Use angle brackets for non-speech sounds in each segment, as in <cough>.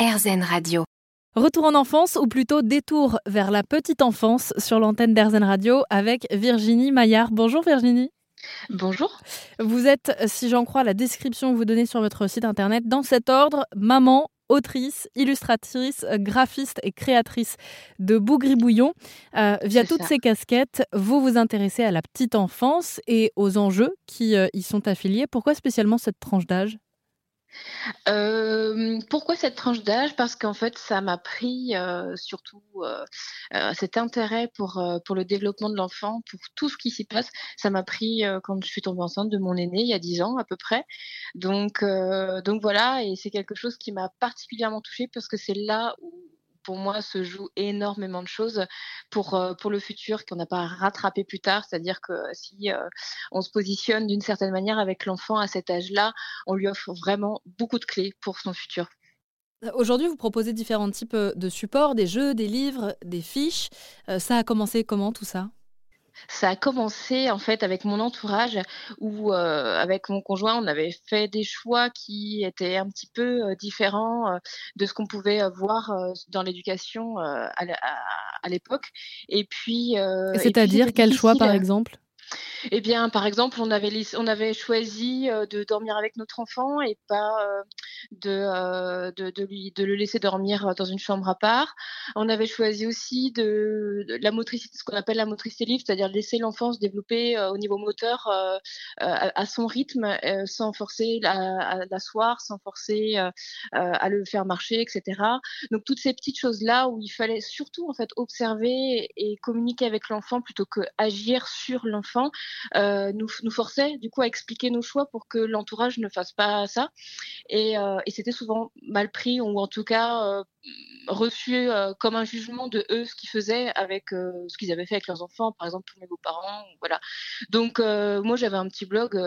RZN Radio. Retour en enfance, ou plutôt détour vers la petite enfance sur l'antenne d'RZN Radio avec Virginie Maillard. Bonjour Virginie. Bonjour. Vous êtes, si j'en crois la description que vous donnez sur votre site internet, dans cet ordre, maman, autrice, illustratrice, graphiste et créatrice de Bougribouillon. Euh, via toutes ces casquettes, vous vous intéressez à la petite enfance et aux enjeux qui euh, y sont affiliés. Pourquoi spécialement cette tranche d'âge? Euh, pourquoi cette tranche d'âge? Parce qu'en fait, ça m'a pris euh, surtout euh, cet intérêt pour, pour le développement de l'enfant, pour tout ce qui s'y passe. Ça m'a pris quand je suis tombée enceinte de mon aîné il y a 10 ans à peu près. Donc, donc voilà, et c'est quelque chose qui m'a particulièrement touchée parce que c'est là où pour moi, se joue énormément de choses pour, euh, pour le futur qu'on n'a pas à rattraper plus tard. C'est-à-dire que si euh, on se positionne d'une certaine manière avec l'enfant à cet âge-là, on lui offre vraiment beaucoup de clés pour son futur. Aujourd'hui, vous proposez différents types euh, de supports, des jeux, des livres, des fiches. Ça a commencé comment tout ça? Ça a commencé en fait avec mon entourage où euh, avec mon conjoint on avait fait des choix qui étaient un petit peu euh, différents euh, de ce qu'on pouvait voir dans l'éducation à l'époque. Et puis c'est-à-dire quel choix par exemple? Eh bien, par exemple, on avait, on avait choisi de dormir avec notre enfant et pas de, de, lui, de le laisser dormir dans une chambre à part. On avait choisi aussi de, la motricité, ce qu'on appelle la motricité libre, c'est-à-dire laisser l'enfant se développer au niveau moteur à, son rythme, sans forcer à, l'asseoir, sans forcer à le faire marcher, etc. Donc toutes ces petites choses-là où il fallait surtout en fait observer et communiquer avec l'enfant plutôt que agir sur l'enfant, nous, nous forçait du coup à expliquer nos choix pour que l'entourage ne fasse pas ça. Et, et c'était souvent mal pris ou en tout cas reçu euh, comme un jugement de eux ce qu'ils faisaient avec euh, ce qu'ils avaient fait avec leurs enfants, par exemple pour mes beaux-parents, voilà. Donc euh, moi j'avais un petit blog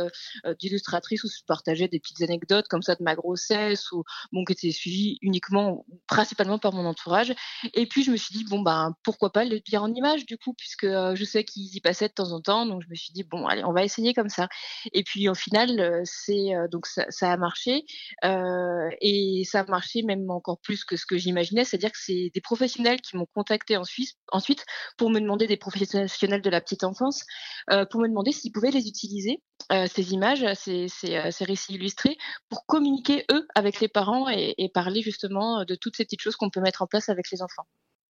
d'illustratrice où je partageais des petites anecdotes comme ça de ma grossesse ou bon qui était suivi uniquement, principalement par mon entourage. Et puis je me suis dit bon ben pourquoi pas le dire en image du coup puisque je sais qu'ils y passaient de temps en temps, donc je me suis dit bon allez on va essayer comme ça. Et puis au final c'est donc ça, ça, a marché et ça a marché même encore plus que ce que j'imaginais c'est-à-dire que c'est des professionnels qui m'ont contacté ensuite pour me demander des professionnels de la petite enfance, euh, pour me demander s'ils pouvaient les utiliser, euh, ces images, euh, ces, récits illustrés, pour communiquer eux avec les parents et, parler justement de toutes ces petites choses qu'on peut mettre en place avec les enfants.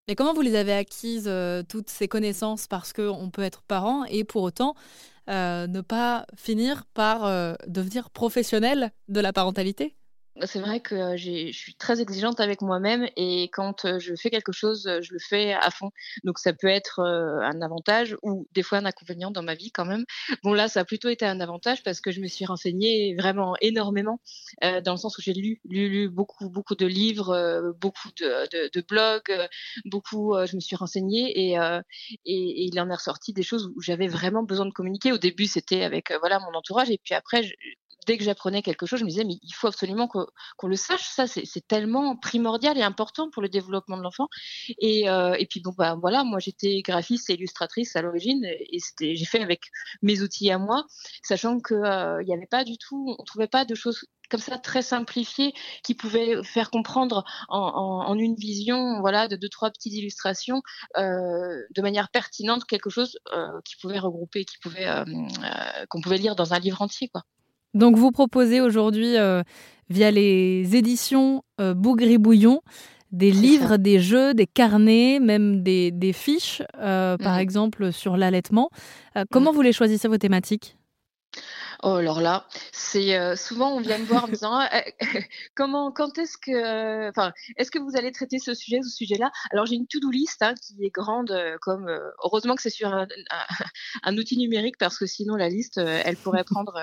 Et comment vous les avez acquises, toutes ces connaissances? Parce qu'on peut être parent et pour autant ne pas finir par devenir professionnel de la parentalité? C'est vrai que je suis très exigeante avec moi-même et quand je fais quelque chose, je le fais à fond. Donc ça peut être un avantage ou des fois un inconvénient dans ma vie quand même. Bon là, ça a plutôt été un avantage parce que je me suis renseignée vraiment énormément dans le sens où j'ai lu, lu, lu beaucoup, beaucoup de livres, beaucoup de, de, blogs, beaucoup. je me suis renseignée et, et, et, il en est ressorti des choses où j'avais vraiment besoin de communiquer. Au début, c'était avec voilà mon entourage et puis après, je, dès que j'apprenais quelque chose, je me disais, mais il faut absolument qu'on le sache. Ça, c'est tellement primordial et important pour le développement de l'enfant. Et, euh, et, puis, bon, bah, voilà, moi, j'étais graphiste et illustratrice à l'origine et j'ai fait avec mes outils à moi, sachant qu'il euh, n'y avait pas du tout, on trouvait pas de choses comme ça très simplifiées qui pouvaient faire comprendre en, une vision voilà de deux trois petites illustrations euh, de manière pertinente quelque chose qui pouvait regrouper qui pouvait qu'on pouvait lire dans un livre entier quoi. Donc vous proposez aujourd'hui, euh, via les éditions euh, Bougribouillon, des livres, des jeux, des carnets, même des, fiches, euh, par mmh. exemple sur l'allaitement. comment mmh. vous les choisissez vos thématiques? Oh, alors là, c'est euh, souvent on vient me voir en me <laughs> disant ah, euh, <laughs> comment, quand est-ce que, enfin, est-ce que vous allez traiter ce sujet, ce sujet-là? Alors j'ai une to-do list hein, qui est grande, euh, comme heureusement que c'est sur <laughs> un, outil numérique parce que sinon la liste, elle pourrait prendre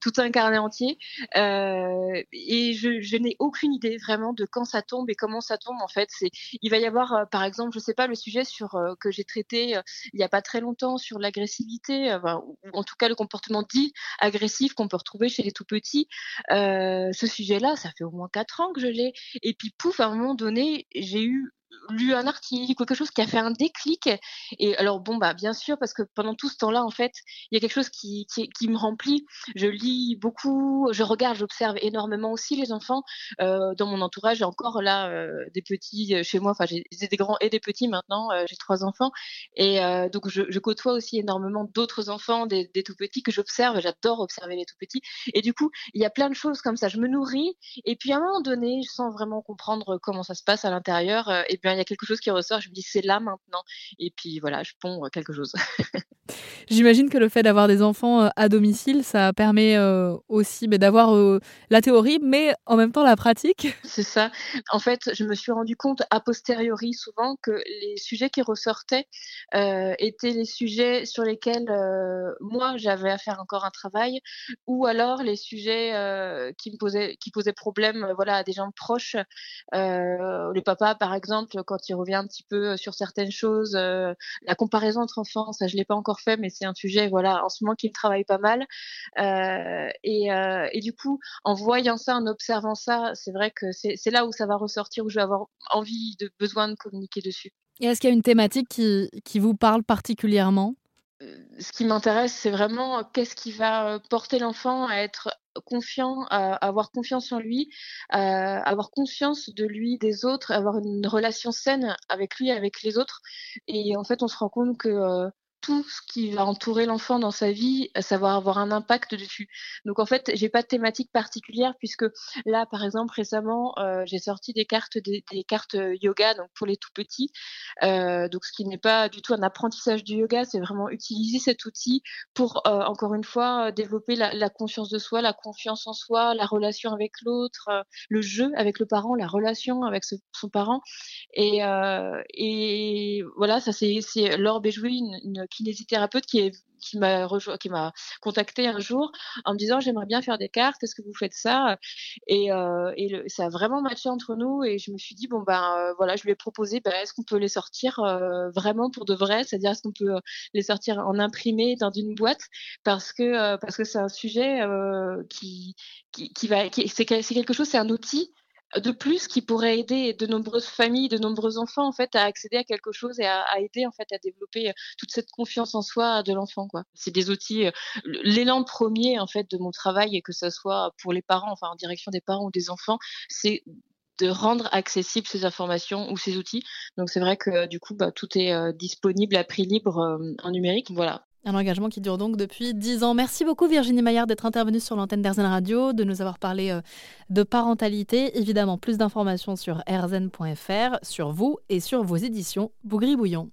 tout un carnet entier. et je, je n'ai aucune idée vraiment de quand ça tombe et comment ça tombe. En fait, c'est, il va y avoir, par exemple, je sais pas, le sujet sur que j'ai traité il y a pas très longtemps sur l'agressivité, ou en tout cas le comportement dit agressif qu'on peut retrouver chez les tout petits. Euh, ce sujet-là, ça fait au moins quatre ans que je l'ai. Et puis, pouf, à un moment donné, j'ai eu lu un article, quelque chose qui a fait un déclic. Et alors bon, bah bien sûr, parce que pendant tout ce temps-là, en fait, il y a quelque chose qui, qui, me remplit. Je lis beaucoup, je regarde, j'observe énormément aussi les enfants. Euh, dans mon entourage, j'ai encore là euh, des petits chez moi, enfin j'ai des grands et des petits maintenant, j'ai trois enfants. Et donc je, côtoie aussi énormément d'autres enfants, des, tout petits que j'observe, j'adore observer les tout petits. Et du coup, il y a plein de choses comme ça, je me nourris. Et puis à un moment donné, sans vraiment comprendre comment ça se passe à l'intérieur, bien il y a quelque chose qui ressort, je me dis c'est là maintenant. Et puis voilà, je ponds quelque chose. <laughs> J'imagine que le fait d'avoir des enfants euh, à domicile, ça permet euh, aussi bah, d'avoir euh, la théorie, mais en même temps la pratique. <laughs> C'est ça. En fait, je me suis rendu compte a posteriori souvent que les sujets qui ressortaient étaient les sujets sur lesquels moi j'avais à faire encore un travail, ou alors les sujets qui posaient qui posaient problème, voilà, à des gens proches. le papa, par exemple, quand il revient un petit peu sur certaines choses, la comparaison entre enfants, ça je l'ai pas encore mais c'est un sujet, voilà, en ce moment qui me travaille pas mal. Euh, euh, et, du coup, en voyant ça, en observant ça, c'est vrai que c'est là où ça va ressortir, où je vais avoir envie, de besoin de communiquer dessus. Et est-ce qu'il y a une thématique qui, qui vous parle particulièrement? Euh, ce qui m'intéresse, c'est vraiment qu'est-ce qui va porter l'enfant à être confiant, à avoir confiance en lui, à avoir conscience de lui, des autres, avoir une relation saine avec lui, avec les autres. Et en fait, on se rend compte que tout ce qui va entourer l'enfant dans sa vie, ça va avoir un impact dessus. Donc en fait, j'ai pas de thématique particulière puisque là, par exemple, récemment, euh, j'ai sorti des cartes des, cartes yoga donc pour les tout petits. Euh, donc ce qui n'est pas du tout un apprentissage du yoga, c'est vraiment utiliser cet outil pour euh, encore une fois développer la, la, conscience de soi, la confiance en soi, la relation avec l'autre, le jeu avec le parent, la relation avec son parent. Et, voilà, ça c'est Laure Béjoui, une, une kinésithérapeute qui m'a contacté un jour en me disant j'aimerais bien faire des cartes, est-ce que vous faites ça? Et, euh, ça a vraiment matché entre nous et je me suis dit bon ben euh, voilà, je lui ai proposé ben, est-ce qu'on peut les sortir euh, vraiment pour de vrai, c'est-à-dire est-ce qu'on peut les sortir en imprimé dans une boîte? Parce que parce que c'est un sujet qui, qui va c'est quelque chose, c'est un outil de plus qui pourrait aider de nombreuses familles, de nombreux enfants en fait à accéder à quelque chose et à, aider en fait à développer euh, toute cette confiance en soi de l'enfant quoi. C'est des outils. Euh, l'élan premier en fait de mon travail et que ce soit pour les parents, enfin en direction des parents ou des enfants, c'est de rendre accessibles ces informations ou ces outils. Donc c'est vrai que du coup, bah, tout est euh, disponible à prix libre en numérique. Voilà. Un engagement qui dure donc depuis 10 ans. Merci beaucoup Virginie Maillard d'être intervenue sur l'antenne d'Airzen Radio, de nous avoir parlé euh, de parentalité. Évidemment, plus d'informations sur airzen.fr, sur vous et sur vos éditions Bougri Bouillon.